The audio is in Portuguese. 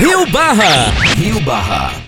Rio Barra. Rio Barra